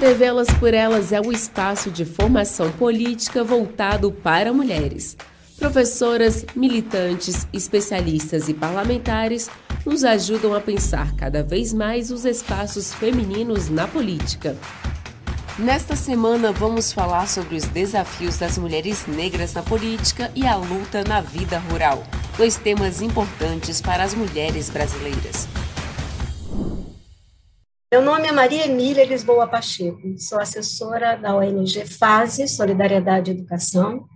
TV Elas por Elas é o espaço de formação política voltado para mulheres. Professoras, militantes, especialistas e parlamentares nos ajudam a pensar cada vez mais os espaços femininos na política. Nesta semana vamos falar sobre os desafios das mulheres negras na política e a luta na vida rural, dois temas importantes para as mulheres brasileiras. Meu nome é Maria Emília Lisboa Pacheco, sou assessora da ONG FASE, Solidariedade e Educação,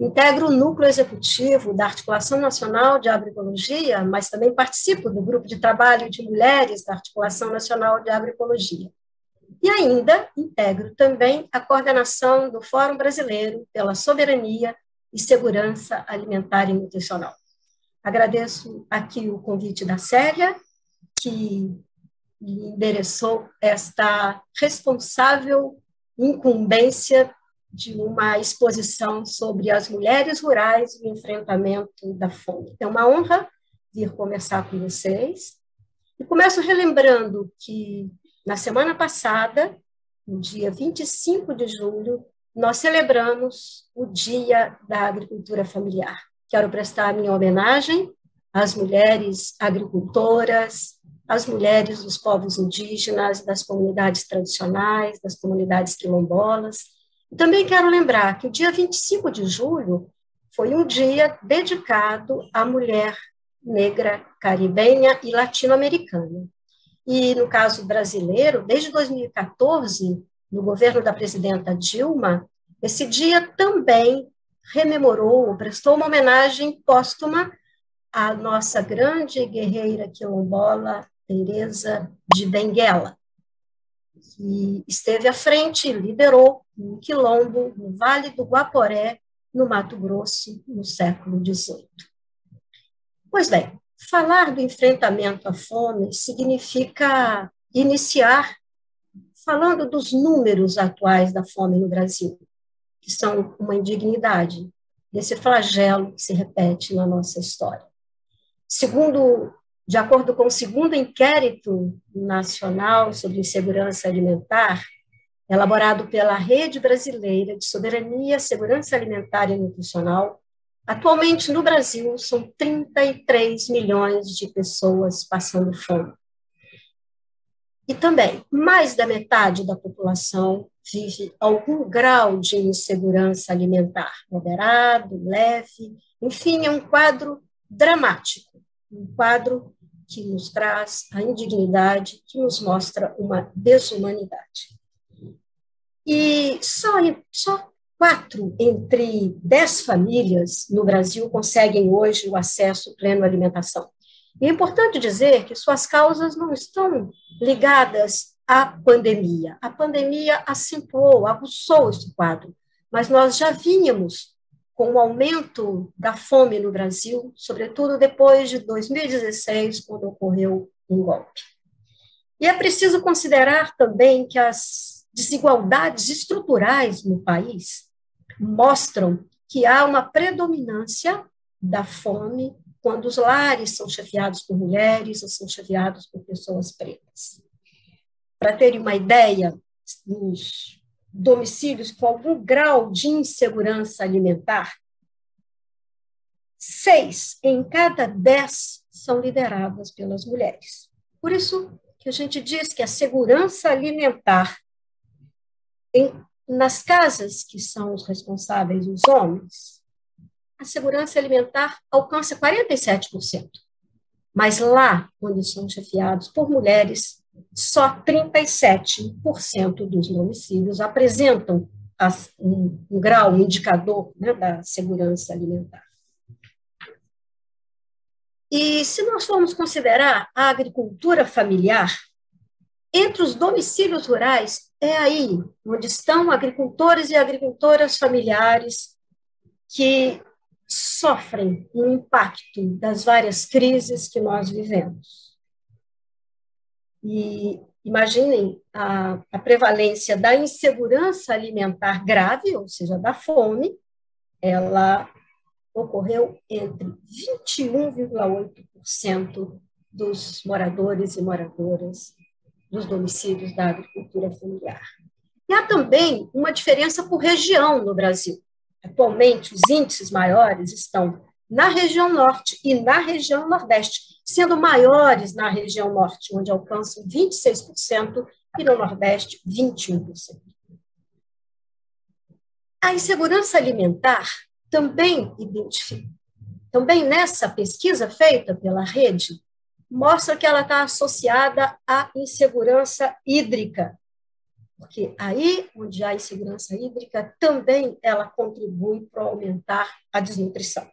integro o núcleo executivo da Articulação Nacional de Agroecologia, mas também participo do grupo de trabalho de mulheres da Articulação Nacional de Agroecologia. E ainda integro também a coordenação do Fórum Brasileiro pela Soberania e Segurança Alimentar e Nutricional. Agradeço aqui o convite da Célia, que endereçou esta responsável incumbência de uma exposição sobre as mulheres rurais e o enfrentamento da fome. É uma honra vir conversar com vocês. E começo relembrando que na semana passada, no dia 25 de julho, nós celebramos o Dia da Agricultura Familiar. Quero prestar minha homenagem às mulheres agricultoras, às mulheres dos povos indígenas, das comunidades tradicionais, das comunidades quilombolas. E também quero lembrar que o dia 25 de julho foi um dia dedicado à mulher negra caribenha e latino-americana. E, no caso brasileiro, desde 2014, no governo da presidenta Dilma, esse dia também rememorou, prestou uma homenagem póstuma à nossa grande guerreira quilombola, Teresa de Benguela, que esteve à frente e liderou um quilombo no Vale do Guaporé, no Mato Grosso, no século XVIII. Pois bem, Falar do enfrentamento à fome significa iniciar falando dos números atuais da fome no Brasil, que são uma indignidade, desse flagelo que se repete na nossa história. Segundo, de acordo com o segundo inquérito nacional sobre insegurança alimentar, elaborado pela Rede Brasileira de Soberania, Segurança Alimentar e Nutricional, Atualmente, no Brasil, são 33 milhões de pessoas passando fome. E também, mais da metade da população vive algum grau de insegurança alimentar, moderado, leve, enfim, é um quadro dramático, um quadro que nos traz a indignidade, que nos mostra uma desumanidade. E só, só Quatro entre dez famílias no Brasil conseguem hoje o acesso pleno à alimentação. E é importante dizer que suas causas não estão ligadas à pandemia. A pandemia acentuou, aguçou esse quadro, mas nós já vínhamos com o aumento da fome no Brasil, sobretudo depois de 2016, quando ocorreu um golpe. E é preciso considerar também que as desigualdades estruturais no país mostram que há uma predominância da fome quando os lares são chefiados por mulheres ou são chefiados por pessoas pretas. Para terem uma ideia, os domicílios com algum grau de insegurança alimentar, seis em cada dez são lideradas pelas mulheres. Por isso que a gente diz que a segurança alimentar em nas casas que são os responsáveis, os homens, a segurança alimentar alcança 47%. Mas lá, onde são chefiados por mulheres, só 37% dos homicídios apresentam um, um, grau, um indicador né, da segurança alimentar. E se nós formos considerar a agricultura familiar, entre os domicílios rurais, é aí onde estão agricultores e agricultoras familiares que sofrem o impacto das várias crises que nós vivemos. E imaginem a, a prevalência da insegurança alimentar grave, ou seja, da fome, ela ocorreu entre 21,8% dos moradores e moradoras dos domicílios da agricultura familiar. E há também uma diferença por região no Brasil. Atualmente, os índices maiores estão na região norte e na região nordeste, sendo maiores na região norte, onde alcançam 26%, e no nordeste, 21%. A insegurança alimentar também identifica, também nessa pesquisa feita pela rede, mostra que ela está associada à insegurança hídrica, porque aí onde há insegurança hídrica, também ela contribui para aumentar a desnutrição.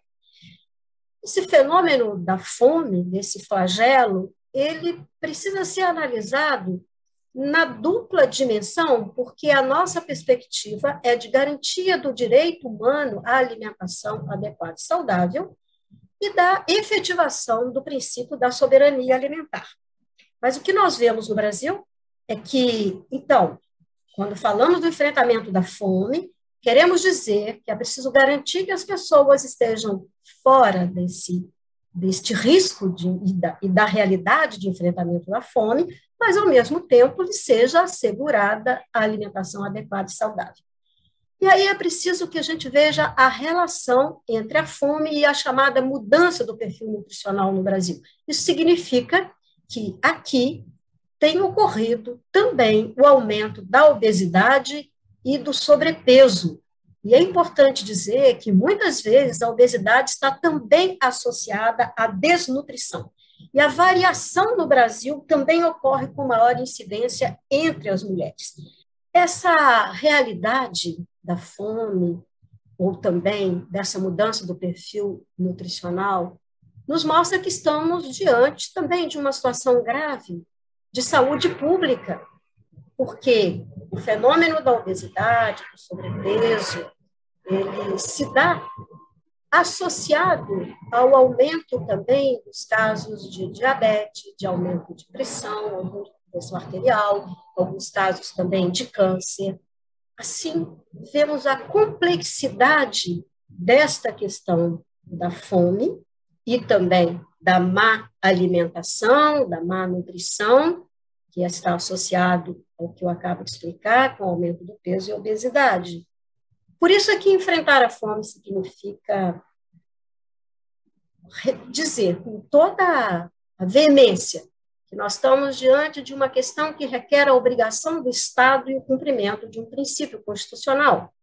Esse fenômeno da fome, desse flagelo, ele precisa ser analisado na dupla dimensão, porque a nossa perspectiva é de garantia do direito humano à alimentação adequada e saudável e da efetivação do princípio da soberania alimentar. Mas o que nós vemos no Brasil é que, então, quando falamos do enfrentamento da fome, queremos dizer que é preciso garantir que as pessoas estejam fora desse deste risco de, e, da, e da realidade de enfrentamento da fome, mas, ao mesmo tempo, lhe seja assegurada a alimentação adequada e saudável. E aí é preciso que a gente veja a relação entre a fome e a chamada mudança do perfil nutricional no Brasil. Isso significa que aqui tem ocorrido também o aumento da obesidade e do sobrepeso. E é importante dizer que muitas vezes a obesidade está também associada à desnutrição. E a variação no Brasil também ocorre com maior incidência entre as mulheres. Essa realidade da fome, ou também dessa mudança do perfil nutricional, nos mostra que estamos diante também de uma situação grave de saúde pública, porque o fenômeno da obesidade, do sobrepeso, ele se dá associado ao aumento também dos casos de diabetes, de aumento de pressão, de pressão arterial, alguns casos também de câncer. Assim, vemos a complexidade desta questão da fome e também da má alimentação, da má nutrição, que está associado ao que eu acabo de explicar, com o aumento do peso e obesidade. Por isso é que enfrentar a fome significa dizer com toda a veemência que nós estamos diante de uma questão que requer a obrigação do Estado e o cumprimento de um princípio constitucional,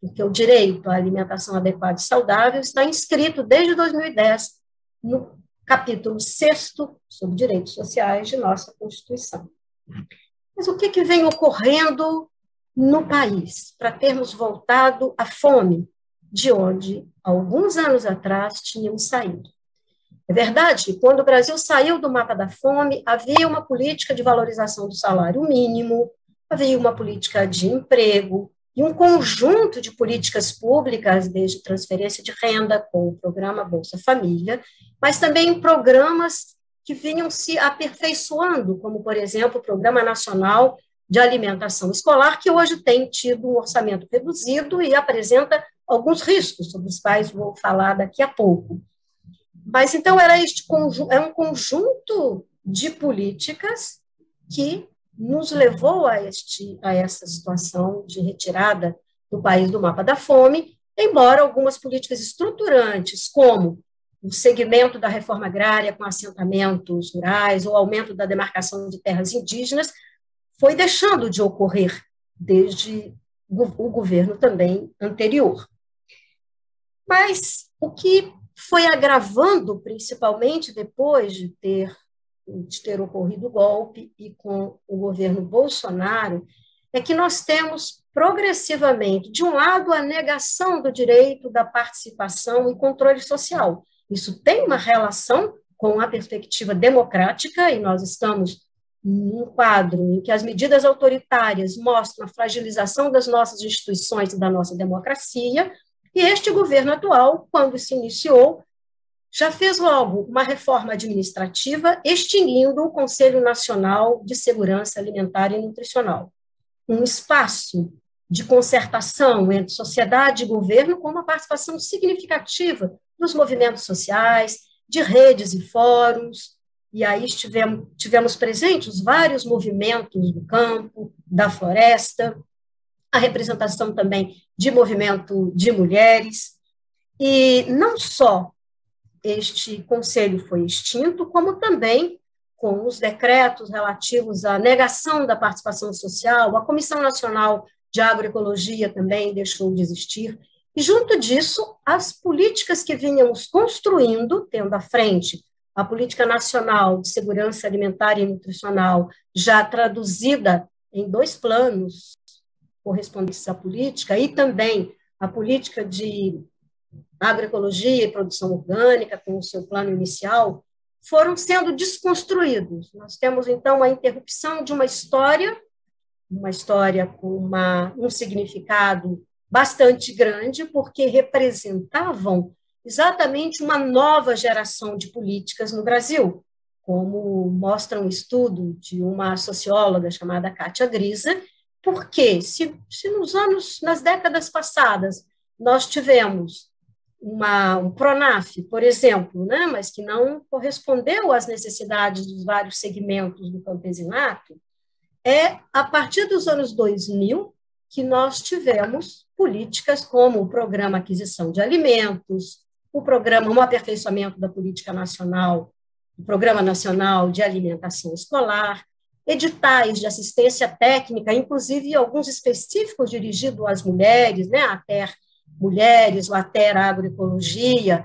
porque o direito à alimentação adequada e saudável está inscrito desde 2010 no capítulo 6 sobre direitos sociais de nossa Constituição. Mas o que, que vem ocorrendo no país para termos voltado à fome, de onde, alguns anos atrás, tínhamos saído. É verdade que, quando o Brasil saiu do mapa da fome, havia uma política de valorização do salário mínimo, havia uma política de emprego e um conjunto de políticas públicas, desde transferência de renda, com o programa Bolsa Família, mas também programas que vinham se aperfeiçoando, como, por exemplo, o Programa Nacional de alimentação escolar, que hoje tem tido um orçamento reduzido e apresenta alguns riscos, sobre os quais vou falar daqui a pouco. Mas então era este é um conjunto de políticas que nos levou a, este, a essa situação de retirada do país do mapa da fome, embora algumas políticas estruturantes, como o segmento da reforma agrária com assentamentos rurais, ou aumento da demarcação de terras indígenas, foi deixando de ocorrer desde o governo também anterior. Mas o que foi agravando, principalmente depois de ter, de ter ocorrido o golpe e com o governo Bolsonaro, é que nós temos progressivamente, de um lado, a negação do direito da participação e controle social. Isso tem uma relação com a perspectiva democrática, e nós estamos um quadro em que as medidas autoritárias mostram a fragilização das nossas instituições e da nossa democracia, e este governo atual, quando se iniciou, já fez logo uma reforma administrativa extinguindo o Conselho Nacional de Segurança Alimentar e Nutricional, um espaço de concertação entre sociedade e governo com uma participação significativa dos movimentos sociais, de redes e fóruns, e aí tivemos, presentes vários movimentos do campo, da floresta, a representação também de movimento de mulheres, e não só este conselho foi extinto, como também com os decretos relativos à negação da participação social, a Comissão Nacional de Agroecologia também deixou de existir, e junto disso, as políticas que vínhamos construindo, tendo à frente a Política Nacional de Segurança Alimentar e Nutricional, já traduzida em dois planos correspondentes à política, e também a política de agroecologia e produção orgânica, com o seu plano inicial, foram sendo desconstruídos. Nós temos, então, a interrupção de uma história, uma história com uma, um significado bastante grande, porque representavam exatamente uma nova geração de políticas no Brasil, como mostra um estudo de uma socióloga chamada Kátia Grisa, porque se, se nos anos, nas décadas passadas, nós tivemos uma, um PRONAF, por exemplo, né, mas que não correspondeu às necessidades dos vários segmentos do campesinato, é a partir dos anos 2000 que nós tivemos políticas como o Programa Aquisição de Alimentos, o Programa Um Aperfeiçoamento da Política Nacional, o Programa Nacional de Alimentação Escolar, editais de assistência técnica, inclusive alguns específicos dirigidos às mulheres, né, a TER mulheres, o ATER Agroecologia,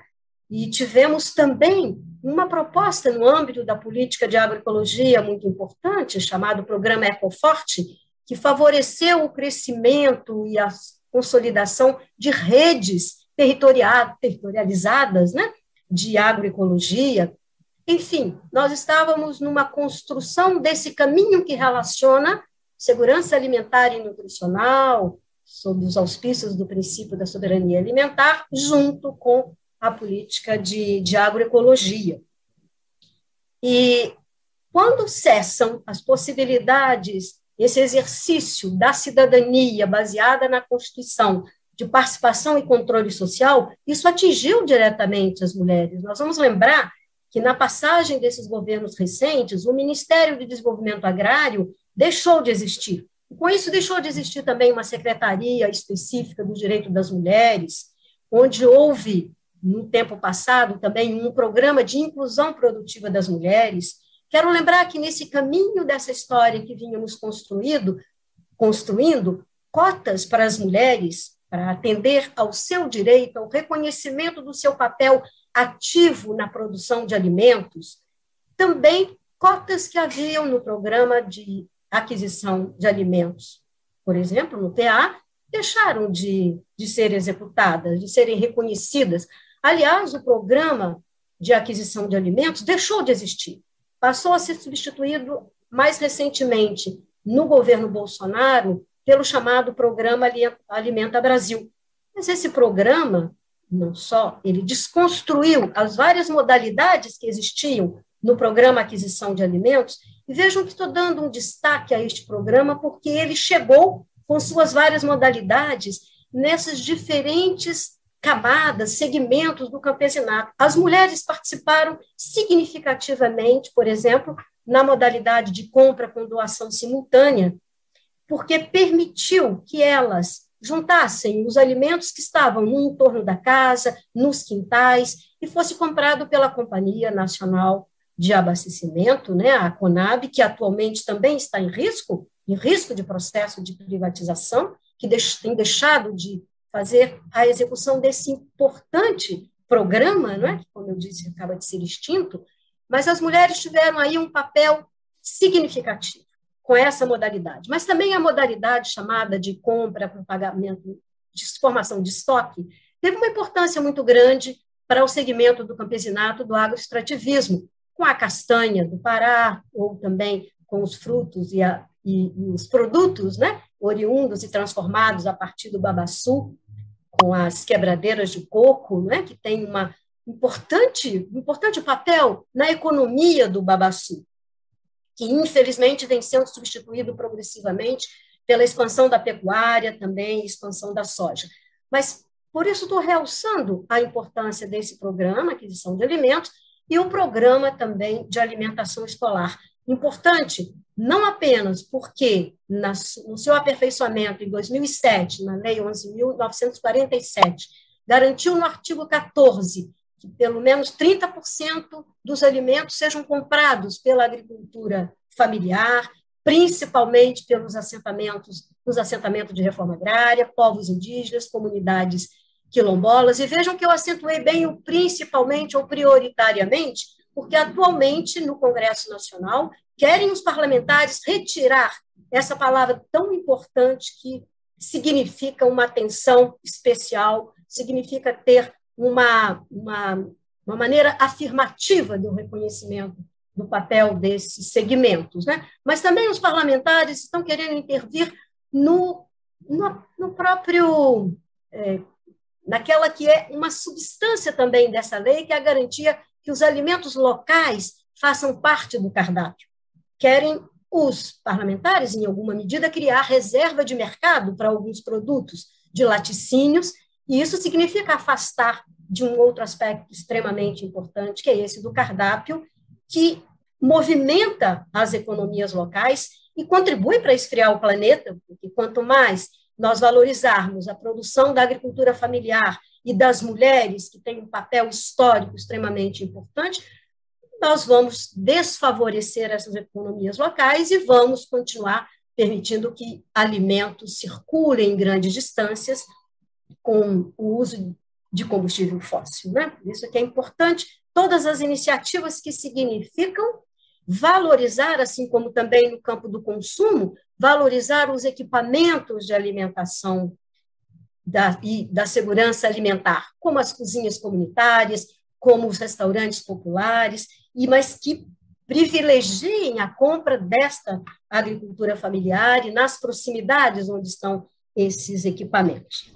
e tivemos também uma proposta no âmbito da política de agroecologia muito importante, chamado Programa Ecoforte, que favoreceu o crescimento e a consolidação de redes territorializadas né, de agroecologia. Enfim, nós estávamos numa construção desse caminho que relaciona segurança alimentar e nutricional, sob os auspícios do princípio da soberania alimentar, junto com a política de, de agroecologia. E quando cessam as possibilidades, esse exercício da cidadania baseada na Constituição, de participação e controle social, isso atingiu diretamente as mulheres. Nós vamos lembrar que, na passagem desses governos recentes, o Ministério de Desenvolvimento Agrário deixou de existir. Com isso, deixou de existir também uma secretaria específica do direito das mulheres, onde houve, no tempo passado, também um programa de inclusão produtiva das mulheres. Quero lembrar que, nesse caminho dessa história que vínhamos construído, construindo, cotas para as mulheres, para atender ao seu direito, ao reconhecimento do seu papel ativo na produção de alimentos, também cotas que haviam no programa de aquisição de alimentos, por exemplo, no PA, deixaram de, de ser executadas, de serem reconhecidas. Aliás, o programa de aquisição de alimentos deixou de existir, passou a ser substituído mais recentemente no governo Bolsonaro pelo chamado Programa Alimenta Brasil. Mas esse programa, não só, ele desconstruiu as várias modalidades que existiam no programa Aquisição de Alimentos e vejam que estou dando um destaque a este programa, porque ele chegou com suas várias modalidades nessas diferentes camadas, segmentos do campesinato. As mulheres participaram significativamente, por exemplo, na modalidade de compra com doação simultânea, porque permitiu que elas juntassem os alimentos que estavam no entorno da casa, nos quintais, e fosse comprado pela Companhia Nacional de abastecimento, né, a Conab, que atualmente também está em risco, em risco de processo de privatização, que tem deixado de fazer a execução desse importante programa, não é? como eu disse, acaba de ser extinto, mas as mulheres tiveram aí um papel significativo com essa modalidade. Mas também a modalidade chamada de compra com pagamento de formação de estoque teve uma importância muito grande para o segmento do campesinato, do agroextrativismo, com a castanha do Pará, ou também com os frutos e, a, e, e os produtos né, oriundos e transformados a partir do babaçu, com as quebradeiras de coco, né, que tem uma importante, importante papel na economia do babaçu, que infelizmente vem sendo substituído progressivamente pela expansão da pecuária, também expansão da soja. Mas por isso estou realçando a importância desse programa, aquisição de alimentos, e o programa também de alimentação escolar. Importante não apenas porque, no seu aperfeiçoamento em 2007, na Lei 11.947, garantiu no artigo 14 que pelo menos 30% dos alimentos sejam comprados pela agricultura familiar, principalmente pelos assentamentos, nos assentamentos de reforma agrária, povos indígenas, comunidades quilombolas. E vejam que eu acentuei bem o principalmente ou prioritariamente, porque atualmente no Congresso Nacional querem os parlamentares retirar essa palavra tão importante que significa uma atenção especial, significa ter uma, uma, uma maneira afirmativa do reconhecimento do papel desses segmentos. Né? Mas também os parlamentares estão querendo intervir no, no, no próprio. É, naquela que é uma substância também dessa lei, que é a garantia que os alimentos locais façam parte do cardápio. Querem os parlamentares, em alguma medida, criar reserva de mercado para alguns produtos de laticínios, e isso significa afastar de um outro aspecto extremamente importante, que é esse do cardápio, que movimenta as economias locais e contribui para esfriar o planeta, porque quanto mais nós valorizarmos a produção da agricultura familiar e das mulheres, que tem um papel histórico extremamente importante, nós vamos desfavorecer essas economias locais e vamos continuar permitindo que alimentos circulem em grandes distâncias com o uso de combustível fóssil. Né? Isso que é importante. Todas as iniciativas que significam valorizar, assim como também no campo do consumo, valorizar os equipamentos de alimentação da, e da segurança alimentar, como as cozinhas comunitárias, como os restaurantes populares, e mas que privilegiem a compra desta agricultura familiar e nas proximidades onde estão esses equipamentos.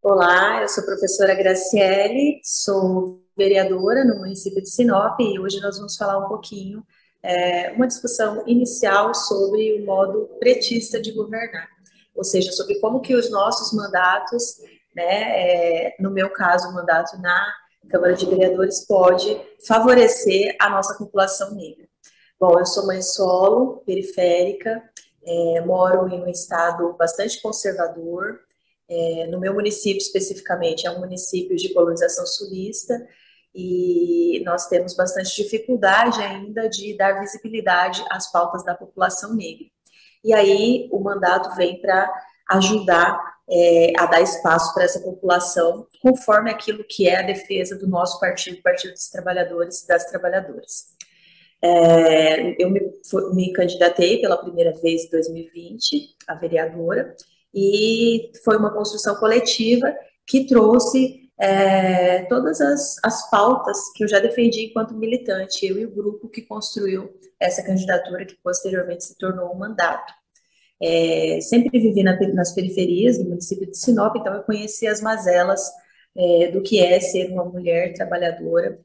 Olá, eu sou a professora Graciele, sou vereadora no município de Sinop e hoje nós vamos falar um pouquinho, é, uma discussão inicial sobre o modo pretista de governar, ou seja, sobre como que os nossos mandatos, né, é, no meu caso, o mandato na Câmara de Vereadores pode favorecer a nossa população negra. Bom, eu sou mãe solo, periférica, é, moro em um estado bastante conservador, é, no meu município, especificamente, é um município de colonização sulista e nós temos bastante dificuldade ainda de dar visibilidade às pautas da população negra. E aí o mandato vem para ajudar é, a dar espaço para essa população, conforme aquilo que é a defesa do nosso partido, Partido dos Trabalhadores e das Trabalhadoras. É, eu me, me candidatei pela primeira vez em 2020 a vereadora, e foi uma construção coletiva que trouxe é, todas as, as pautas que eu já defendi enquanto militante, eu e o grupo que construiu essa candidatura, que posteriormente se tornou um mandato. É, sempre vivi na, nas periferias do município de Sinop, então eu conheci as mazelas é, do que é ser uma mulher trabalhadora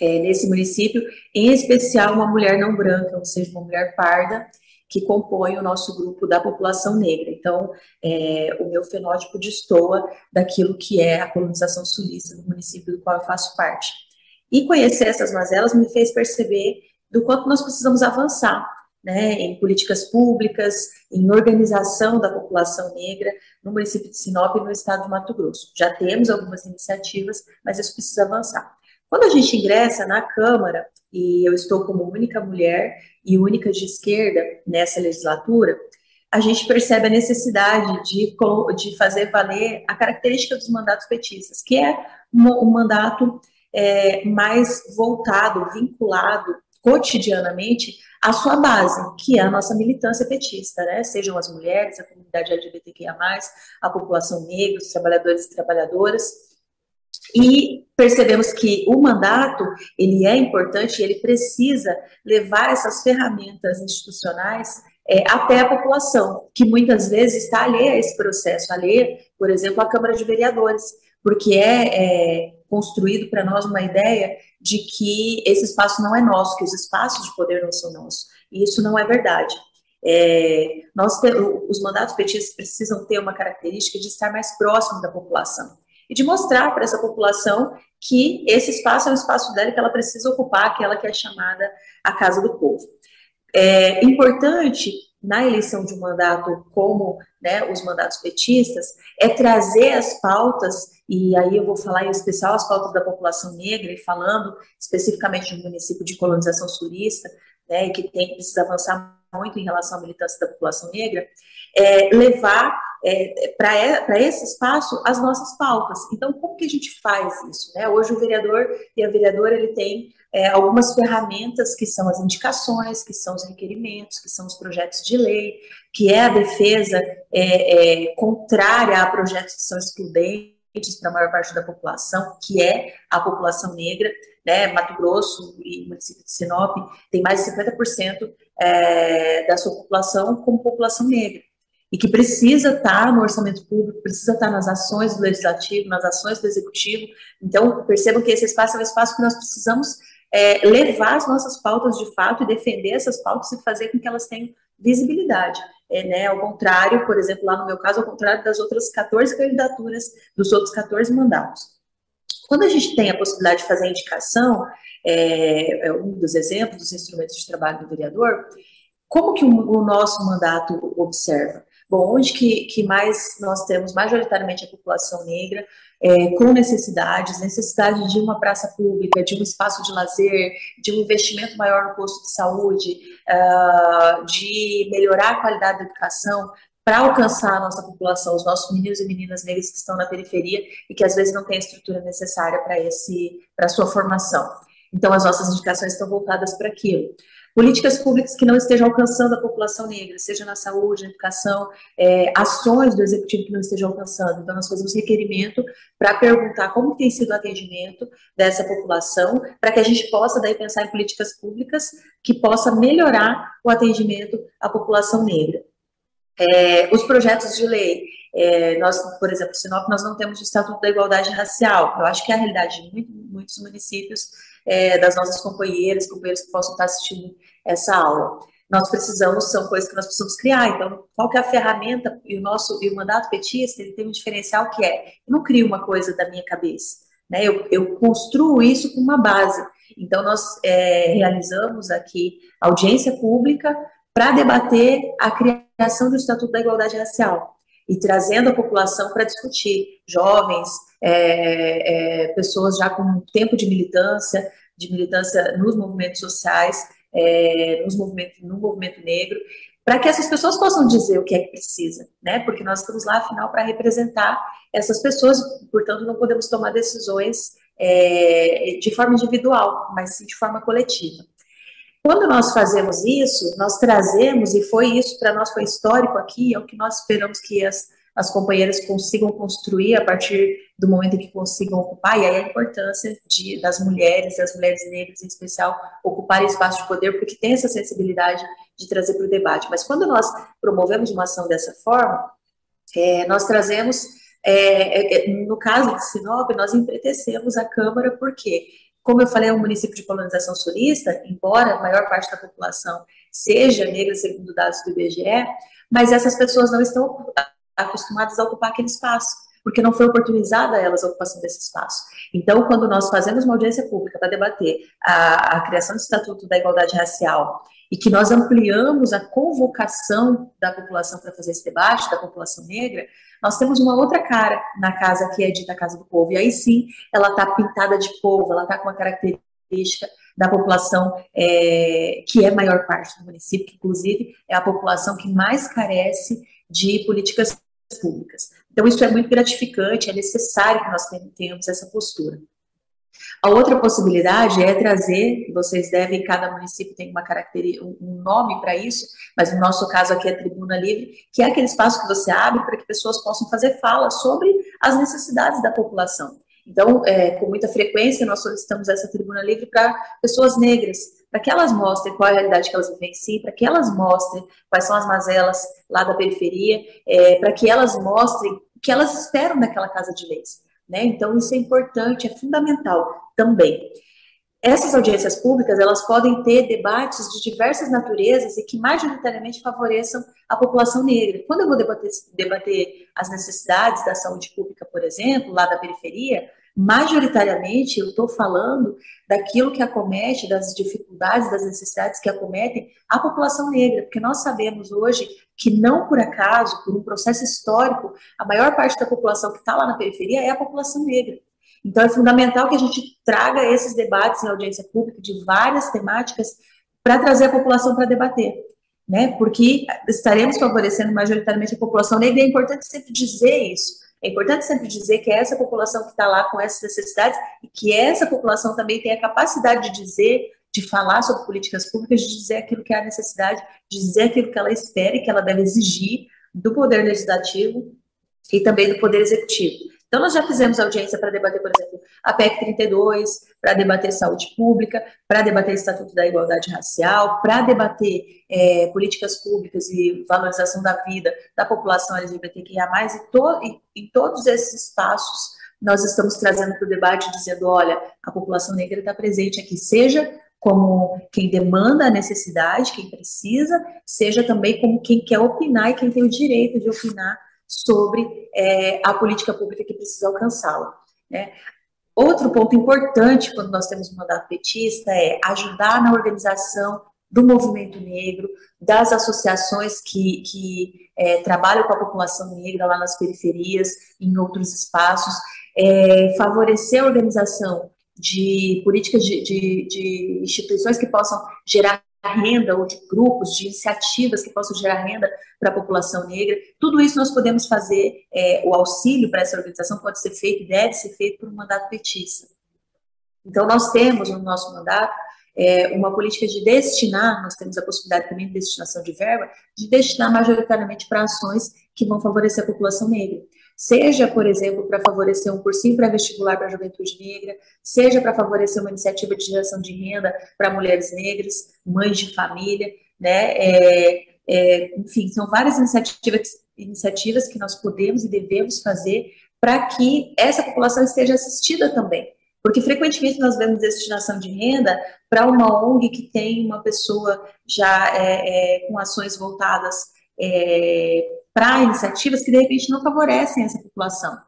é, nesse município, em especial uma mulher não branca, ou seja, uma mulher parda, que compõem o nosso grupo da população negra. Então, é, o meu fenótipo destoa daquilo que é a colonização sulista do município do qual eu faço parte. E conhecer essas mazelas me fez perceber do quanto nós precisamos avançar né, em políticas públicas, em organização da população negra no município de Sinop e no estado de Mato Grosso. Já temos algumas iniciativas, mas isso precisa avançar. Quando a gente ingressa na Câmara, e eu estou como única mulher e única de esquerda nessa legislatura, a gente percebe a necessidade de, de fazer valer a característica dos mandatos petistas, que é um, mandato é, mais voltado, vinculado cotidianamente à sua base, que é a nossa militância petista, né? Sejam as mulheres, a comunidade LGBTQIA+, a população negra, os trabalhadores e trabalhadoras, e percebemos que o mandato, ele é importante, ele precisa levar essas ferramentas institucionais é, até a população, que muitas vezes está alheia a esse processo, alheia, por exemplo, à Câmara de Vereadores, porque é, é construído para nós uma ideia de que esse espaço não é nosso, que os espaços de poder não são nossos, e isso não é verdade. É, nós os mandatos petistas precisam ter uma característica de estar mais próximo da população. E de mostrar para essa população que esse espaço é um espaço dela que ela precisa ocupar, aquela que é chamada a casa do povo. É importante na eleição de um mandato como né, os mandatos petistas é trazer as pautas, e aí eu vou falar em especial as pautas da população negra, e falando especificamente do município de colonização sulista, né, que tem, precisa avançar muito em relação à militância da população negra, é, levar é, para esse espaço as nossas pautas. Então, como que a gente faz isso? Né? Hoje o vereador e a vereadora ele tem é, algumas ferramentas que são as indicações, que são os requerimentos, que são os projetos de lei, que é a defesa é, é contrária a projetos que são excludentes para a maior parte da população, que é a população negra, né, Mato Grosso e município de Sinop tem mais de 50% é, da sua população como população negra e que precisa estar no orçamento público, precisa estar nas ações do legislativo, nas ações do executivo. Então, percebam que esse espaço é um espaço que nós precisamos é, levar as nossas pautas de fato e defender essas pautas e fazer com que elas tenham visibilidade. É, né, ao contrário, por exemplo, lá no meu caso, ao contrário das outras 14 candidaturas, dos outros 14 mandatos. Quando a gente tem a possibilidade de fazer indicação, é, é um dos exemplos dos instrumentos de trabalho do vereador, como que o, o nosso mandato observa? Bom, onde que, que mais nós temos majoritariamente a população negra é, com necessidades, necessidade de uma praça pública, de um espaço de lazer, de um investimento maior no posto de saúde, uh, de melhorar a qualidade da educação, para alcançar a nossa população, os nossos meninos e meninas negras que estão na periferia e que às vezes não têm a estrutura necessária para esse para a sua formação. Então as nossas indicações estão voltadas para aquilo. Políticas públicas que não estejam alcançando a população negra, seja na saúde, na educação, é, ações do executivo que não estejam alcançando. Então, nós fazemos requerimento para perguntar como tem sido o atendimento dessa população, para que a gente possa daí pensar em políticas públicas que possa melhorar o atendimento à população negra. É, os projetos de lei, é, nós, por exemplo, Sinop, nós não temos o Estatuto da Igualdade Racial. Eu acho que é a realidade de muito, muitos municípios é, das nossas companheiras, companheiros que possam estar assistindo essa aula. Nós precisamos, são coisas que nós precisamos criar. Então, qual que é a ferramenta e o nosso e o mandato petista? Ele tem um diferencial que é, eu não crio uma coisa da minha cabeça, né? Eu, eu construo isso com uma base. Então, nós é, realizamos aqui audiência pública para debater a criação do Estatuto da Igualdade Racial e trazendo a população para discutir, jovens, é, é, pessoas já com tempo de militância, de militância nos movimentos sociais, é, nos movimentos, no movimento negro, para que essas pessoas possam dizer o que é que precisa, né? Porque nós estamos lá, afinal, para representar essas pessoas, portanto, não podemos tomar decisões é, de forma individual, mas sim de forma coletiva. Quando nós fazemos isso, nós trazemos, e foi isso para nós, foi histórico aqui, é o que nós esperamos que as, as companheiras consigam construir a partir do momento em que consigam ocupar, e aí a importância de, das mulheres, das mulheres negras em especial, ocuparem espaço de poder, porque tem essa sensibilidade de trazer para o debate. Mas quando nós promovemos uma ação dessa forma, é, nós trazemos, é, é, é no caso de Sinop, nós empretecemos a Câmara, porque como eu falei, é um município de colonização sulista, embora a maior parte da população seja negra, segundo dados do IBGE, mas essas pessoas não estão acostumadas a ocupar aquele espaço, porque não foi oportunizada a elas a ocupação desse espaço. Então, quando nós fazemos uma audiência pública para debater a, a criação do Estatuto da Igualdade Racial e que nós ampliamos a convocação da população para fazer esse debate, da população negra, nós temos uma outra cara na casa que é dita Casa do Povo. E aí sim, ela está pintada de povo, ela está com uma característica da população é, que é maior parte do município, que inclusive é a população que mais carece de políticas públicas. Então, isso é muito gratificante, é necessário que nós tenhamos essa postura. A outra possibilidade é trazer, vocês devem, cada município tem uma característica, um nome para isso, mas no nosso caso aqui é Tribuna Livre, que é aquele espaço que você abre para que pessoas possam fazer fala sobre as necessidades da população. Então, é, com muita frequência, nós solicitamos essa tribuna livre para pessoas negras, para que elas mostrem qual é a realidade que elas vivenciam, para que elas mostrem quais são as mazelas lá da periferia, é, para que elas mostrem o que elas esperam daquela casa de leis. Né? Então, isso é importante, é fundamental também. essas audiências públicas, elas podem ter debates de diversas naturezas e que majoritariamente favoreçam a população negra. Quando eu vou debater, debater as necessidades da saúde pública, por exemplo, lá da periferia, majoritariamente eu estou falando daquilo que acomete, das dificuldades, das necessidades que acometem a população negra, porque nós sabemos hoje que não por acaso, por um processo histórico, a maior parte da população que está lá na periferia é a população negra. Então, é fundamental que a gente traga esses debates em audiência pública de várias temáticas para trazer a população para debater, né? Porque estaremos favorecendo majoritariamente a população negra e é importante sempre dizer isso. É importante sempre dizer que é essa população que está lá com essas necessidades e que essa população também tem a capacidade de dizer, de falar sobre políticas públicas, de dizer aquilo que é a necessidade, de dizer aquilo que ela espera e que ela deve exigir do poder legislativo e também do poder executivo. Então, nós já fizemos audiência para debater, por exemplo, a PEC 32, para debater saúde pública, para debater Estatuto da Igualdade Racial, para debater é, políticas públicas e valorização da vida da população LGBTQIA+, e, to, e em todos esses espaços nós estamos trazendo para o debate, dizendo, olha, a população negra está presente aqui, seja como quem demanda a necessidade, quem precisa, seja também como quem quer opinar e quem tem o direito de opinar sobre é, a política pública que precisa alcançá-la. Né? Outro ponto importante quando nós temos um mandato petista é ajudar na organização do movimento negro, das associações que, que é, trabalham com a população negra lá nas periferias, em outros espaços, é, favorecer a organização de políticas de, de, de instituições que possam gerar renda ou de grupos, de iniciativas que possam gerar renda para a população negra. Tudo isso nós podemos fazer, é, o auxílio para essa organização pode ser feito, deve ser feito por um mandato petista. Então, nós temos no nosso mandato é, uma política de destinar, nós temos a possibilidade também de destinação de verba, de destinar majoritariamente para ações que vão favorecer a população negra seja, por exemplo, para favorecer um cursinho pré-vestibular para a juventude negra, seja para favorecer uma iniciativa de geração de renda para mulheres negras, mães de família, né? É, é, enfim, são várias iniciativas, iniciativas que nós podemos e devemos fazer para que essa população esteja assistida também. Porque frequentemente nós vemos destinação de renda para uma ONG que tem uma pessoa já é, é com ações voltadas é, para iniciativas que de repente não favorecem essa população.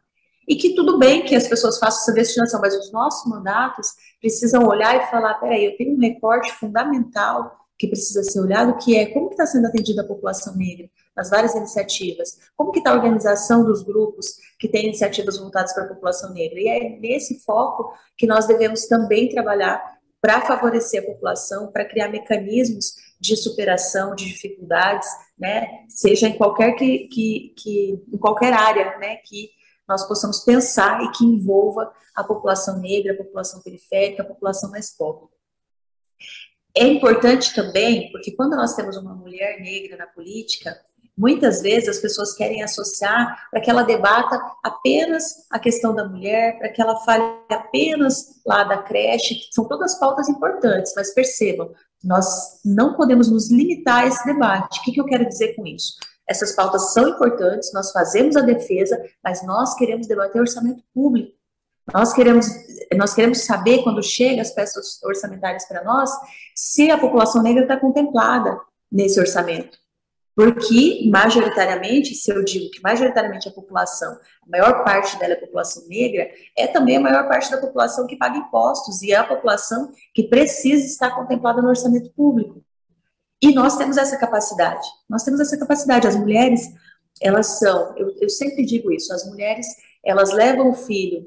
E que tudo bem que as pessoas façam essa destinação, mas os nossos mandatos precisam olhar e falar: peraí, eu tenho um recorte fundamental que precisa ser olhado, que é como está sendo atendida a população negra nas várias iniciativas, como que está a organização dos grupos que têm iniciativas voltadas para a população negra. E é nesse foco que nós devemos também trabalhar para favorecer a população, para criar mecanismos de superação de dificuldades, né, seja em qualquer que, que, que em qualquer área, né, que nós possamos pensar e que envolva a população negra, a população periférica, a população mais pobre. É importante também, porque quando nós temos uma mulher negra na política, Muitas vezes as pessoas querem associar para que ela debata apenas a questão da mulher, para que ela fale apenas lá da creche, que são todas pautas importantes, mas percebam, nós não podemos nos limitar a esse debate. O que, que eu quero dizer com isso? Essas pautas são importantes, nós fazemos a defesa, mas nós queremos debater orçamento público. Nós queremos, nós queremos saber, quando chega as peças orçamentárias para nós, se a população negra está contemplada nesse orçamento. Porque, majoritariamente, se eu digo que majoritariamente a população, a maior parte dela é população negra, é também a maior parte da população que paga impostos e é a população que precisa estar contemplada no orçamento público. E nós temos essa capacidade. Nós temos essa capacidade. As mulheres, elas são, eu, eu sempre digo isso, as mulheres, elas levam o filho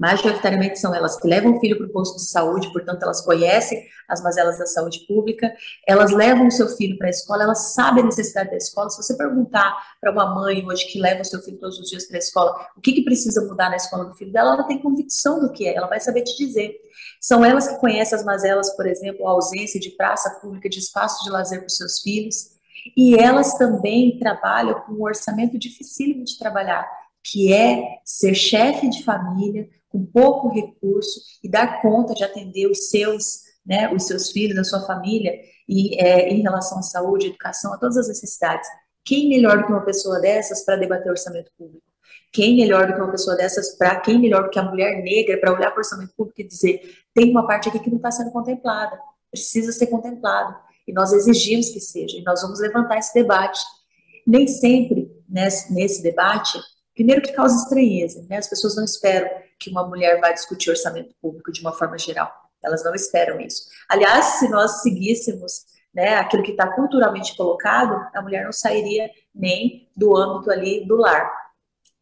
majoritariamente são elas que levam o filho para o posto de saúde, portanto, elas conhecem as mazelas da saúde pública, elas levam o seu filho para a escola, elas sabem a necessidade da escola. Se você perguntar para uma mãe hoje que leva o seu filho todos os dias para a escola, o que, que precisa mudar na escola do filho dela, ela tem convicção do que é, ela vai saber te dizer. São elas que conhecem as mazelas, por exemplo, a ausência de praça pública, de espaço de lazer para os seus filhos, e elas também trabalham com um orçamento dificílimo de trabalhar, que é ser chefe de família, com pouco recurso e dar conta de atender os seus, né, os seus filhos, a sua família, e é, em relação à saúde, educação, a todas as necessidades. Quem melhor do que uma pessoa dessas para debater orçamento público? Quem melhor do que uma pessoa dessas, para quem melhor do que a mulher negra, para olhar para o orçamento público e dizer: tem uma parte aqui que não está sendo contemplada, precisa ser contemplado. E nós exigimos que seja, e nós vamos levantar esse debate. Nem sempre nesse, nesse debate, primeiro que causa estranheza, né? as pessoas não esperam que uma mulher vá discutir orçamento público de uma forma geral, elas não esperam isso. Aliás, se nós seguíssemos né, aquilo que está culturalmente colocado, a mulher não sairia nem do âmbito ali do lar,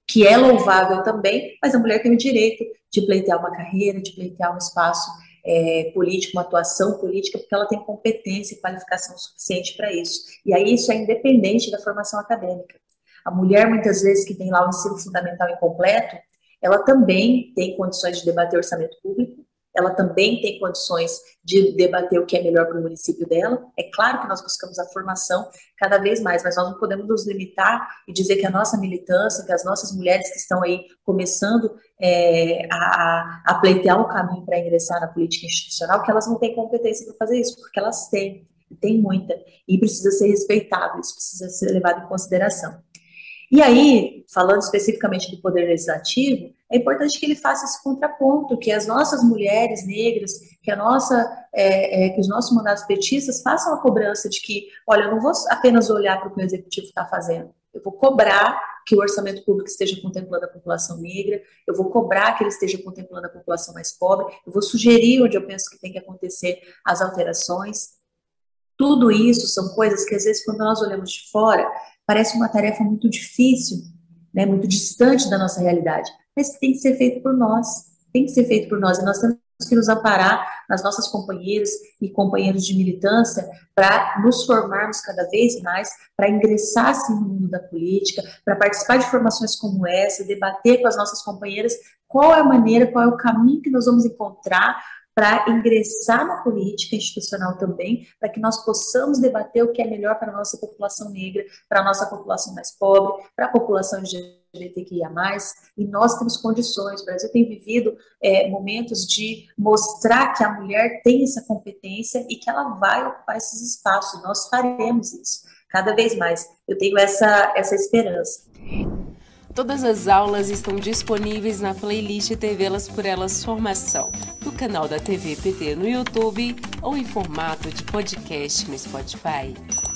que é louvável também, mas a mulher tem o direito de pleitear uma carreira, de pleitear um espaço é, político, uma atuação política, porque ela tem competência e qualificação suficiente para isso. E aí isso é independente da formação acadêmica. A mulher, muitas vezes, que tem lá o ensino fundamental incompleto, ela também tem condições de debater orçamento público, ela também tem condições de debater o que é melhor para o município dela. É claro que nós buscamos a formação cada vez mais, mas nós não podemos nos limitar e dizer que a nossa militância, que as nossas mulheres que estão aí começando é, a, a pleitear um caminho para ingressar na política institucional, que elas não têm competência para fazer isso, porque elas têm, tem muita, e precisa ser respeitado, isso precisa ser levado em consideração. E aí, falando especificamente do Poder Legislativo, é importante que ele faça esse contraponto, que as nossas mulheres negras, que a nossa, é, é, que os nossos mandatos petistas façam a cobrança de que, olha, eu não vou apenas olhar para o que o executivo está fazendo, eu vou cobrar que o orçamento público esteja contemplando a população negra, eu vou cobrar que ele esteja contemplando a população mais pobre, eu vou sugerir onde eu penso que tem que acontecer as alterações. Tudo isso são coisas que, às vezes, quando nós olhamos de fora, parece uma tarefa muito difícil, né, muito distante da nossa realidade. Mas tem que ser feito por nós, tem que ser feito por nós, e nós temos que nos amparar nas nossas companheiras e companheiros de militância para nos formarmos cada vez mais, para ingressar assim, no mundo da política, para participar de formações como essa, debater com as nossas companheiras qual é a maneira, qual é o caminho que nós vamos encontrar para ingressar na política institucional também, para que nós possamos debater o que é melhor para a nossa população negra, para a nossa população mais pobre, para a população LGBTQIA+, e nós temos condições, o Brasil tem vivido é, momentos de mostrar que a mulher tem essa competência e que ela vai ocupar esses espaços, nós faremos isso, cada vez mais, eu tenho essa, essa esperança. Todas as aulas estão disponíveis na playlist TV Elas por Elas Formação, no canal da TV PT no YouTube ou em formato de podcast no Spotify.